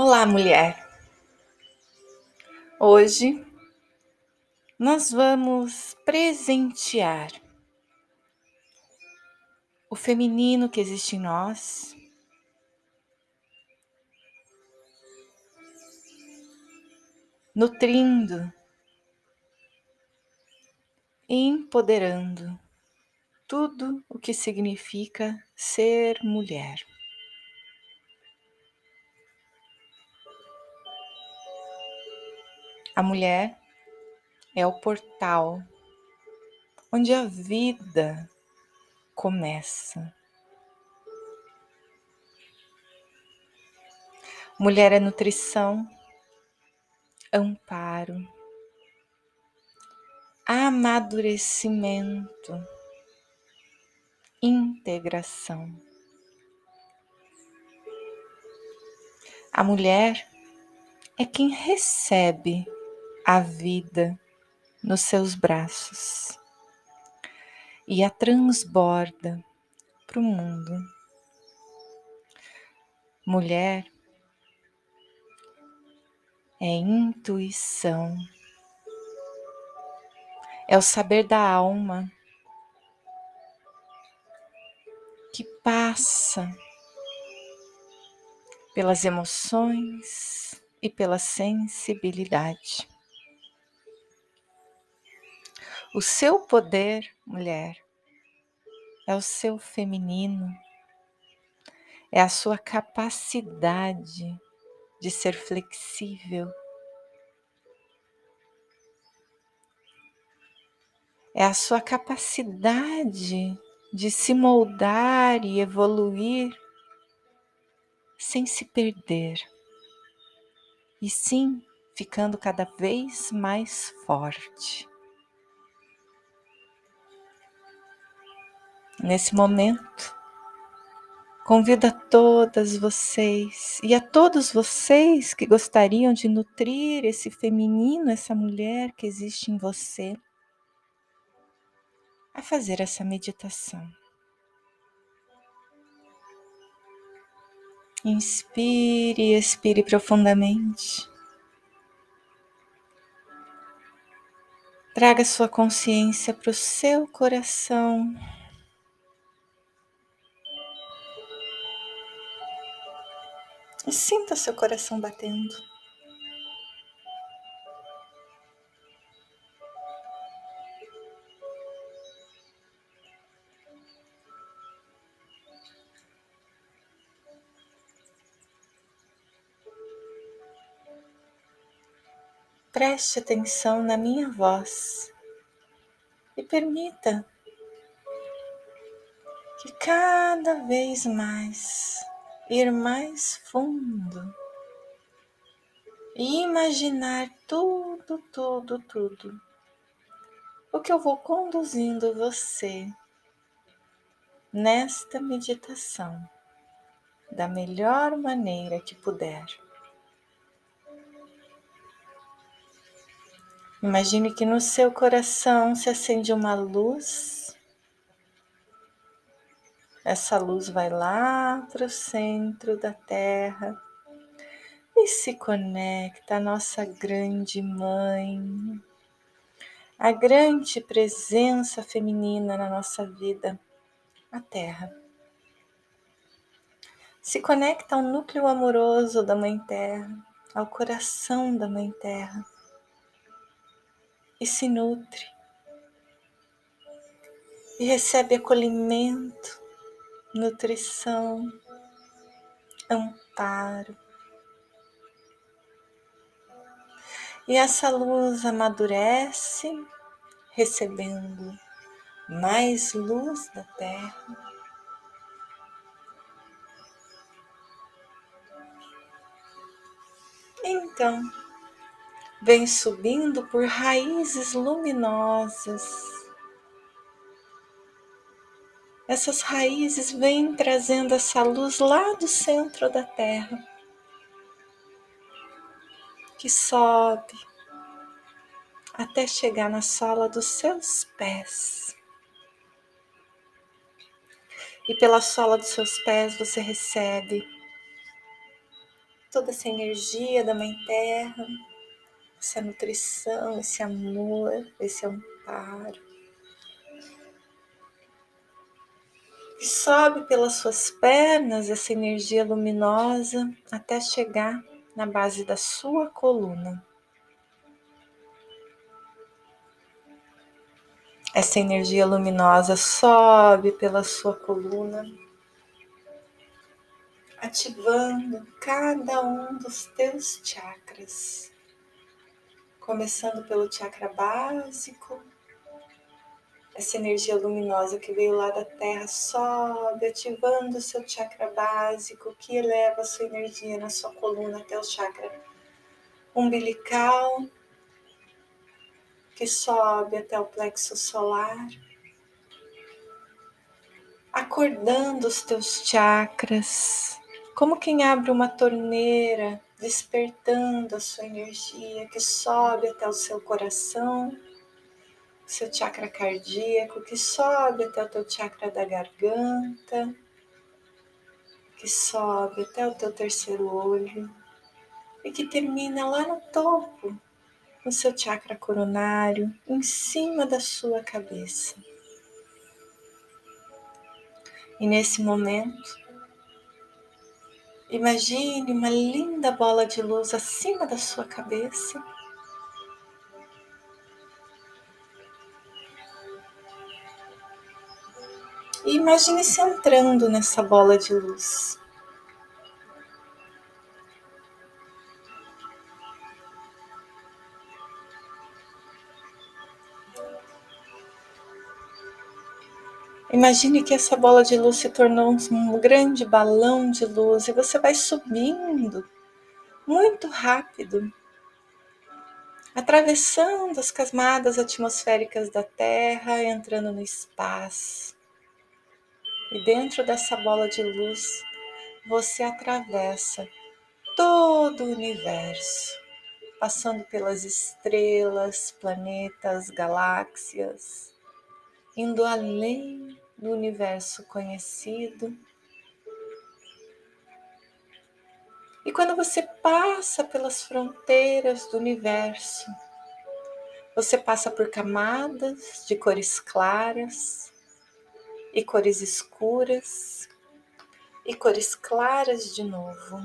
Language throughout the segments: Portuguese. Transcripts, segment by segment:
Olá, mulher! Hoje nós vamos presentear o feminino que existe em nós, nutrindo, empoderando tudo o que significa ser mulher. A mulher é o portal onde a vida começa. Mulher é nutrição, amparo, amadurecimento, integração. A mulher é quem recebe a vida nos seus braços e a transborda para o mundo. Mulher é intuição, é o saber da alma que passa pelas emoções e pela sensibilidade. O seu poder, mulher, é o seu feminino, é a sua capacidade de ser flexível, é a sua capacidade de se moldar e evoluir sem se perder, e sim ficando cada vez mais forte. Nesse momento, convido a todas vocês e a todos vocês que gostariam de nutrir esse feminino, essa mulher que existe em você, a fazer essa meditação. Inspire e expire profundamente. Traga sua consciência para o seu coração. E sinta seu coração batendo. Preste atenção na minha voz e permita que cada vez mais ir mais fundo e imaginar tudo, tudo, tudo o que eu vou conduzindo você nesta meditação da melhor maneira que puder. Imagine que no seu coração se acende uma luz essa luz vai lá para o centro da Terra e se conecta à nossa grande mãe, a grande presença feminina na nossa vida, a Terra. Se conecta ao núcleo amoroso da Mãe Terra, ao coração da Mãe Terra e se nutre e recebe acolhimento nutrição, amparo. E essa luz amadurece, recebendo mais luz da terra. Então, vem subindo por raízes luminosas essas raízes vêm trazendo essa luz lá do centro da terra, que sobe até chegar na sola dos seus pés. E pela sola dos seus pés você recebe toda essa energia da Mãe Terra, essa nutrição, esse amor, esse amparo. E sobe pelas suas pernas essa energia luminosa até chegar na base da sua coluna. Essa energia luminosa sobe pela sua coluna, ativando cada um dos teus chakras, começando pelo chakra básico. Essa energia luminosa que veio lá da Terra sobe, ativando o seu chakra básico, que eleva a sua energia na sua coluna até o chakra umbilical, que sobe até o plexo solar, acordando os teus chakras, como quem abre uma torneira, despertando a sua energia que sobe até o seu coração, seu chakra cardíaco, que sobe até o teu chakra da garganta, que sobe até o teu terceiro olho e que termina lá no topo no seu chakra coronário, em cima da sua cabeça. E nesse momento, imagine uma linda bola de luz acima da sua cabeça. E imagine-se entrando nessa bola de luz. Imagine que essa bola de luz se tornou um grande balão de luz e você vai subindo muito rápido, atravessando as camadas atmosféricas da Terra, entrando no espaço. E dentro dessa bola de luz, você atravessa todo o universo, passando pelas estrelas, planetas, galáxias indo além do universo conhecido. E quando você passa pelas fronteiras do universo, você passa por camadas de cores claras e cores escuras e cores claras de novo.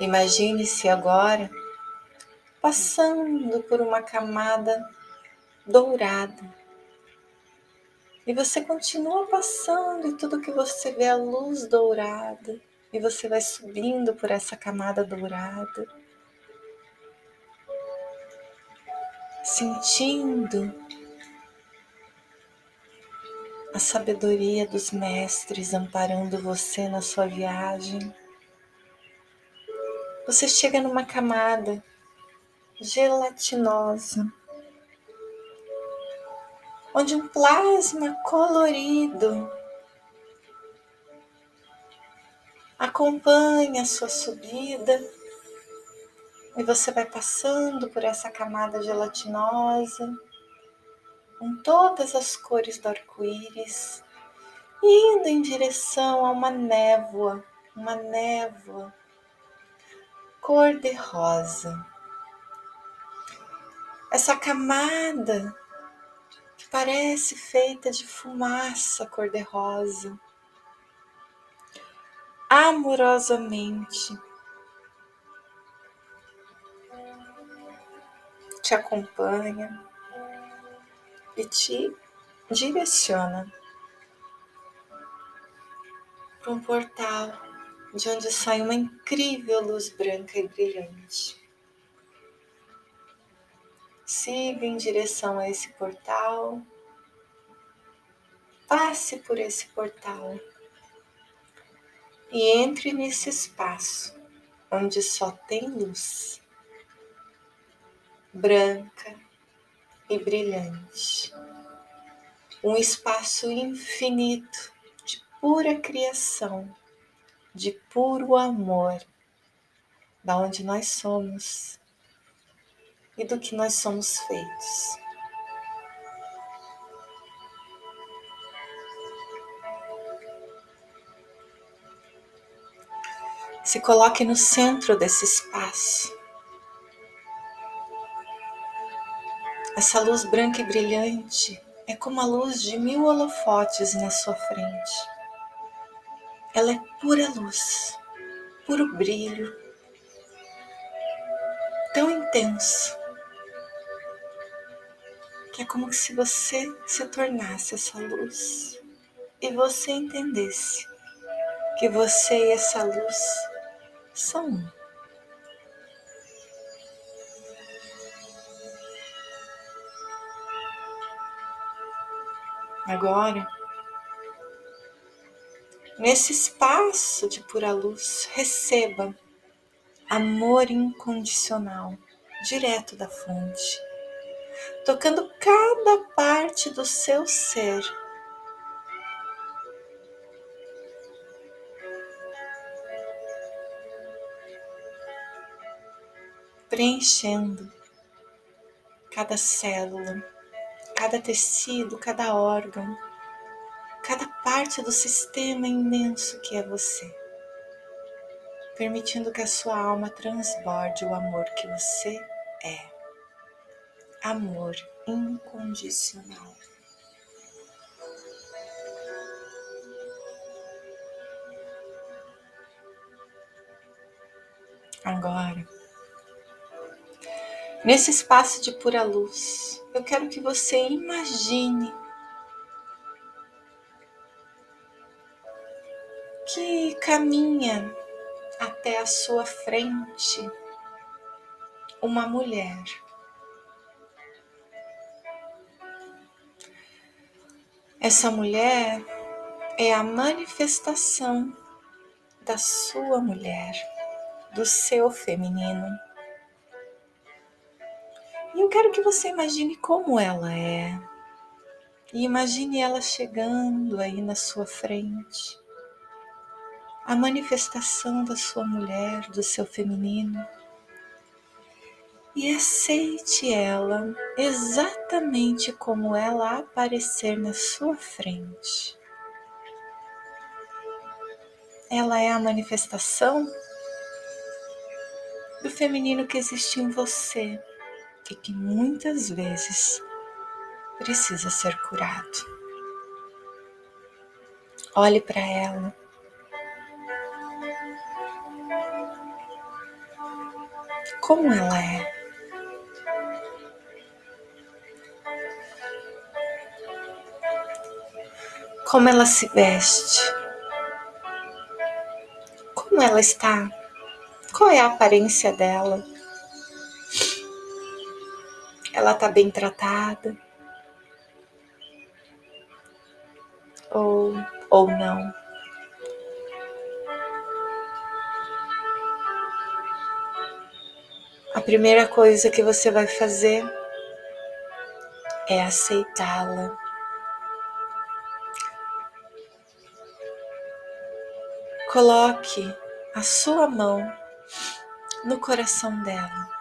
Imagine-se agora passando por uma camada dourada. E você continua passando e tudo que você vê é luz dourada. E você vai subindo por essa camada dourada. Sentindo a sabedoria dos mestres amparando você na sua viagem. Você chega numa camada gelatinosa, onde um plasma colorido acompanha a sua subida e você vai passando por essa camada gelatinosa com todas as cores do arco-íris, indo em direção a uma névoa, uma névoa cor-de-rosa. Essa camada que parece feita de fumaça cor-de-rosa. Amorosamente te acompanha e te direciona para um portal de onde sai uma incrível luz branca e brilhante. Siga em direção a esse portal, passe por esse portal e entre nesse espaço onde só tem luz branca e brilhante. Um espaço infinito de pura criação, de puro amor, da onde nós somos e do que nós somos feitos. Se coloque no centro desse espaço Essa luz branca e brilhante é como a luz de mil holofotes na sua frente. Ela é pura luz, puro brilho, tão intenso que é como se você se tornasse essa luz e você entendesse que você e essa luz são um. Agora, nesse espaço de pura luz, receba amor incondicional direto da fonte, tocando cada parte do seu ser. Preenchendo cada célula, cada tecido, cada órgão, cada parte do sistema imenso que é você, permitindo que a sua alma transborde o amor que você é. Amor incondicional. Agora, Nesse espaço de pura luz, eu quero que você imagine que caminha até a sua frente uma mulher. Essa mulher é a manifestação da sua mulher, do seu feminino. Quero que você imagine como ela é. E imagine ela chegando aí na sua frente. A manifestação da sua mulher, do seu feminino. E aceite ela exatamente como ela aparecer na sua frente. Ela é a manifestação do feminino que existe em você e que muitas vezes precisa ser curado. Olhe para ela. Como ela é. Como ela se veste. Como ela está. Qual é a aparência dela? Ela está bem tratada ou, ou não. A primeira coisa que você vai fazer é aceitá-la. Coloque a sua mão no coração dela.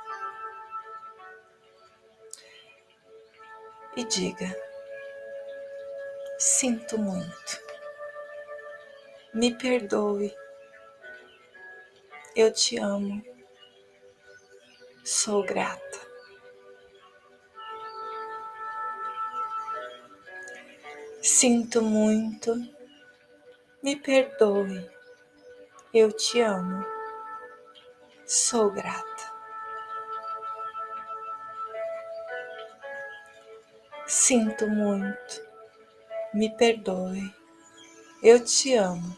E diga: Sinto muito, me perdoe, eu te amo, sou grata. Sinto muito, me perdoe, eu te amo, sou grata. Sinto muito, me perdoe, eu te amo,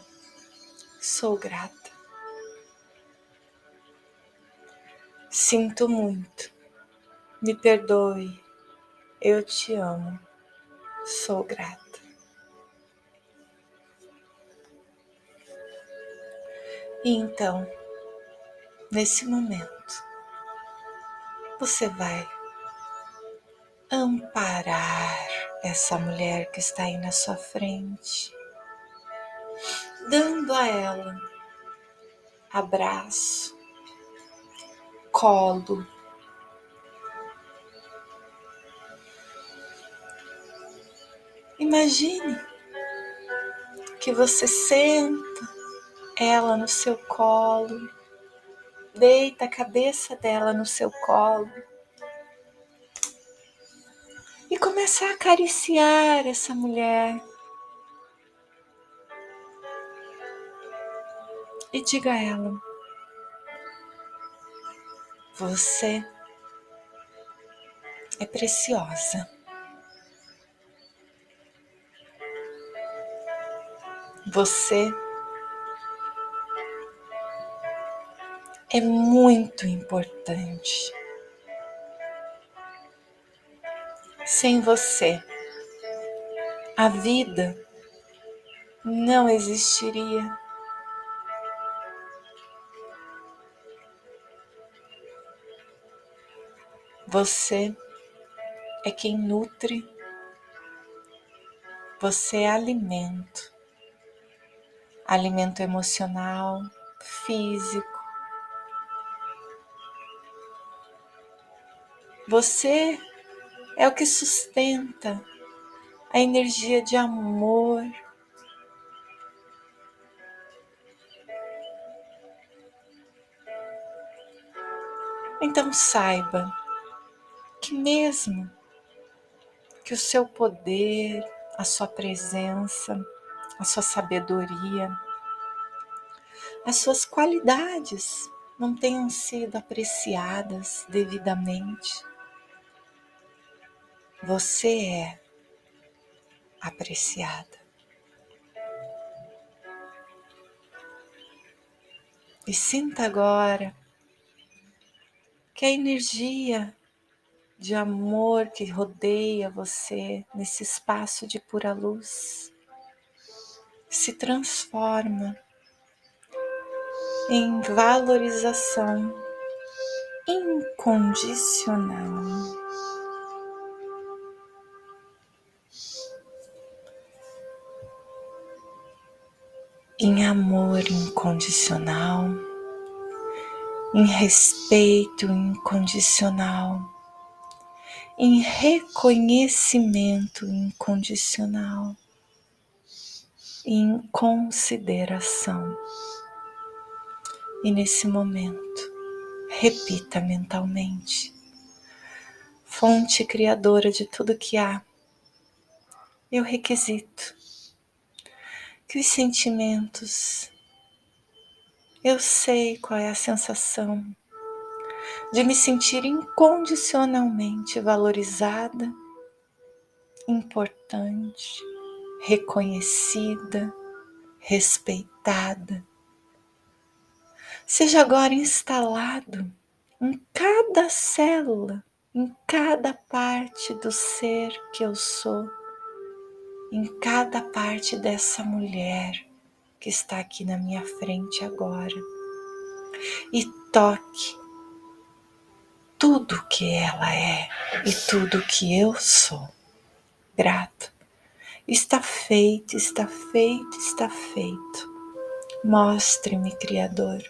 sou grata. Sinto muito, me perdoe, eu te amo, sou grata. E então, nesse momento, você vai amparar essa mulher que está aí na sua frente, dando a ela abraço, colo, Imagine que você senta ela no seu colo, deita a cabeça dela no seu colo começa a acariciar essa mulher. E diga a ela: Você é preciosa. Você é muito importante. Sem você, a vida não existiria. Você é quem nutre, você é alimento, alimento emocional, físico. Você é o que sustenta a energia de amor. Então saiba que mesmo que o seu poder, a sua presença, a sua sabedoria, as suas qualidades não tenham sido apreciadas devidamente, você é apreciada. E sinta agora que a energia de amor que rodeia você nesse espaço de pura luz se transforma em valorização incondicional. Em amor incondicional, em respeito incondicional, em reconhecimento incondicional, em consideração. E nesse momento, repita mentalmente: Fonte criadora de tudo que há, eu requisito que os sentimentos, eu sei qual é a sensação de me sentir incondicionalmente valorizada, importante, reconhecida, respeitada. Seja agora instalado em cada célula, em cada parte do ser que eu sou em cada parte dessa mulher que está aqui na minha frente agora e toque tudo que ela é e tudo que eu sou. Grato. Está feito, está feito, está feito. Mostre-me, Criador.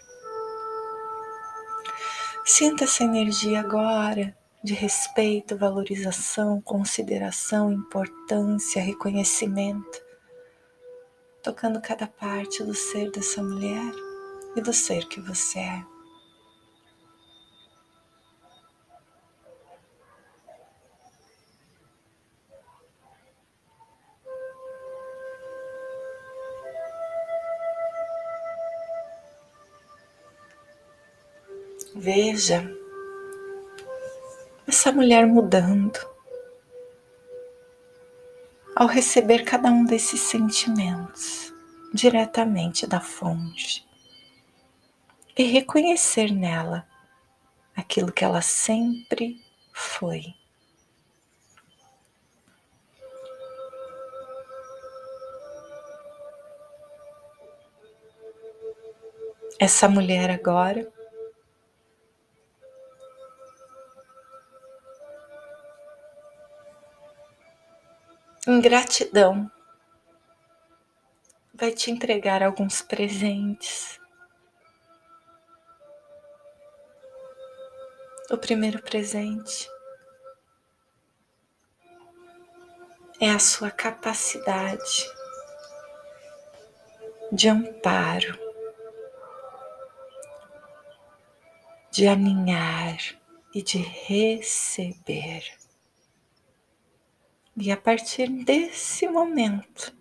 Sinta essa energia agora de respeito, valorização, consideração, importância, reconhecimento, tocando cada parte do ser dessa mulher e do ser que você é. Veja essa mulher mudando ao receber cada um desses sentimentos diretamente da fonte e reconhecer nela aquilo que ela sempre foi. Essa mulher agora Ingratidão vai te entregar alguns presentes. O primeiro presente é a sua capacidade de amparo, de aninhar e de receber. E a partir desse momento,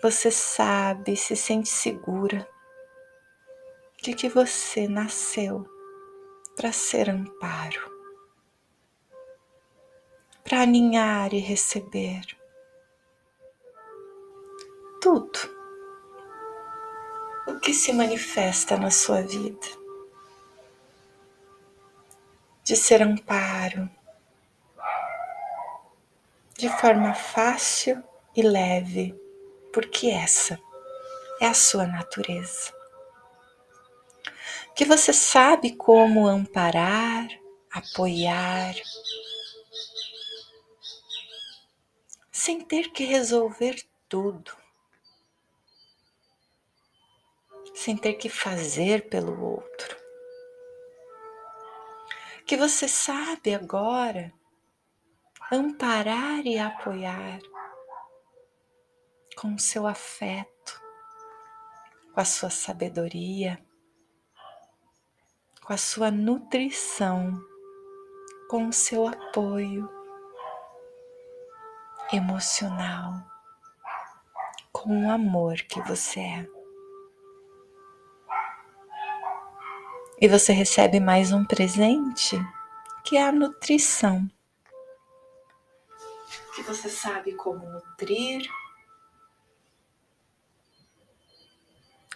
você sabe, se sente segura de que você nasceu para ser amparo, para aninhar e receber tudo o que se manifesta na sua vida, de ser amparo, de forma fácil e leve, porque essa é a sua natureza. Que você sabe como amparar, apoiar, sem ter que resolver tudo, sem ter que fazer pelo outro. Que você sabe agora amparar e apoiar com o seu afeto, com a sua sabedoria, com a sua nutrição, com o seu apoio emocional, com o amor que você é. E você recebe mais um presente que é a nutrição que você sabe como nutrir?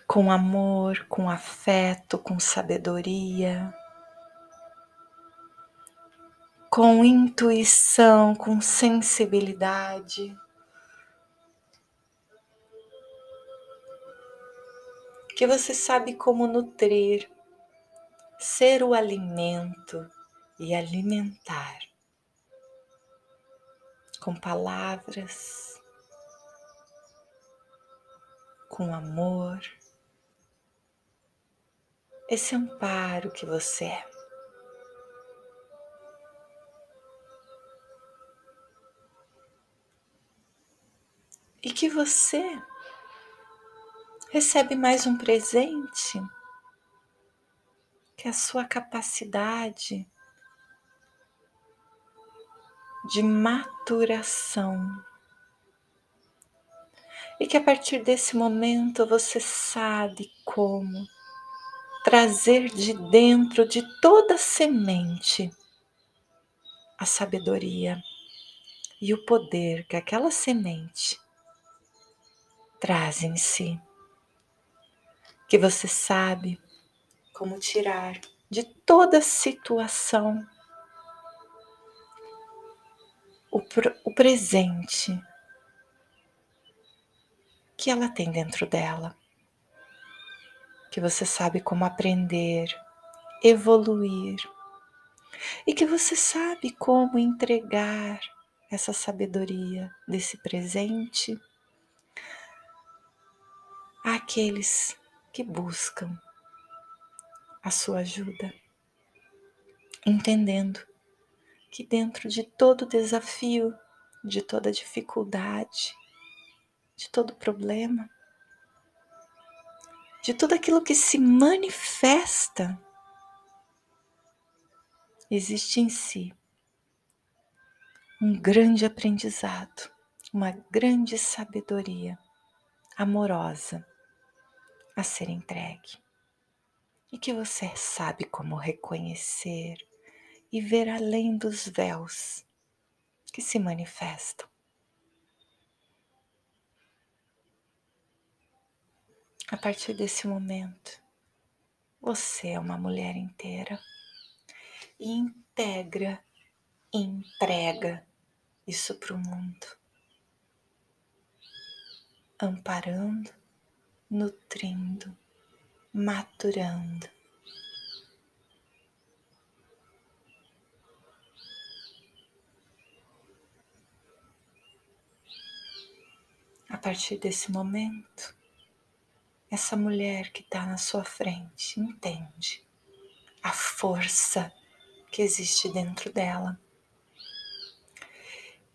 Com amor, com afeto, com sabedoria, com intuição, com sensibilidade. Que você sabe como nutrir, ser o alimento e alimentar com palavras, com amor, esse amparo que você é. E que você recebe mais um presente, que é a sua capacidade de maturação. E que a partir desse momento você sabe como trazer de dentro de toda semente a sabedoria e o poder que aquela semente traz em si. Que você sabe como tirar de toda situação o, o presente que ela tem dentro dela, que você sabe como aprender, evoluir. E que você sabe como entregar essa sabedoria desse presente àqueles que buscam a sua ajuda, entendendo que dentro de todo desafio, de toda dificuldade, de todo problema, de tudo aquilo que se manifesta, existe em si um grande aprendizado, uma grande sabedoria amorosa a ser entregue e que você sabe como reconhecer, e ver além dos véus que se manifestam. A partir desse momento, você é uma mulher inteira e integra e entrega isso para o mundo, amparando, nutrindo, maturando A partir desse momento, essa mulher que está na sua frente entende a força que existe dentro dela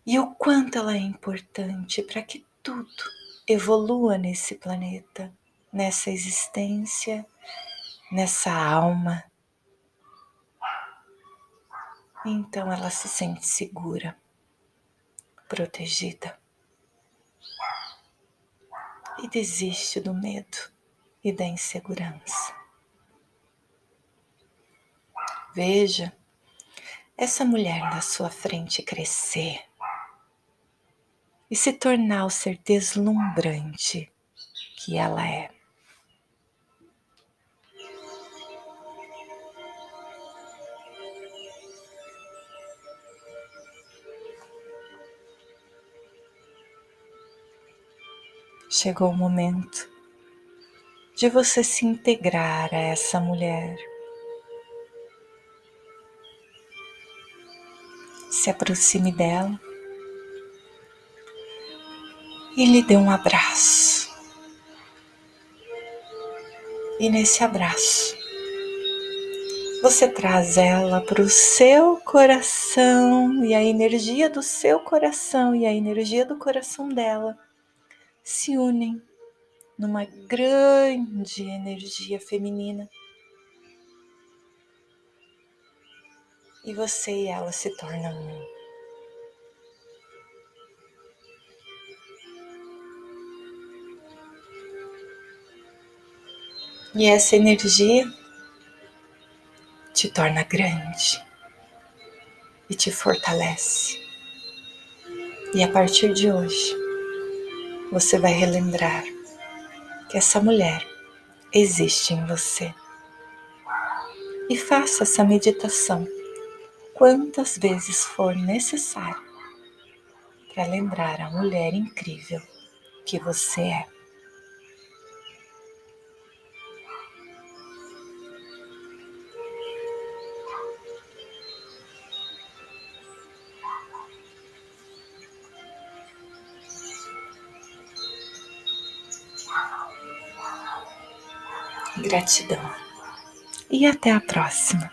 e o quanto ela é importante para que tudo evolua nesse planeta, nessa existência, nessa alma, Então ela se sente segura, protegida e desiste do medo e da insegurança. Veja essa mulher na sua frente crescer e se tornar o ser deslumbrante que ela é. Chegou o momento de você se integrar a essa mulher. Se aproxime dela e lhe dê um abraço. E nesse abraço, você traz ela para o seu coração e a energia do seu coração e a energia do coração dela se unem numa grande energia feminina. E você e ela se tornam um. E essa energia te torna grande e te fortalece. E a partir de hoje, você vai relembrar que essa mulher existe em você. E faça essa meditação quantas vezes for necessário para lembrar a mulher incrível que você é. Gratidão. E até a próxima.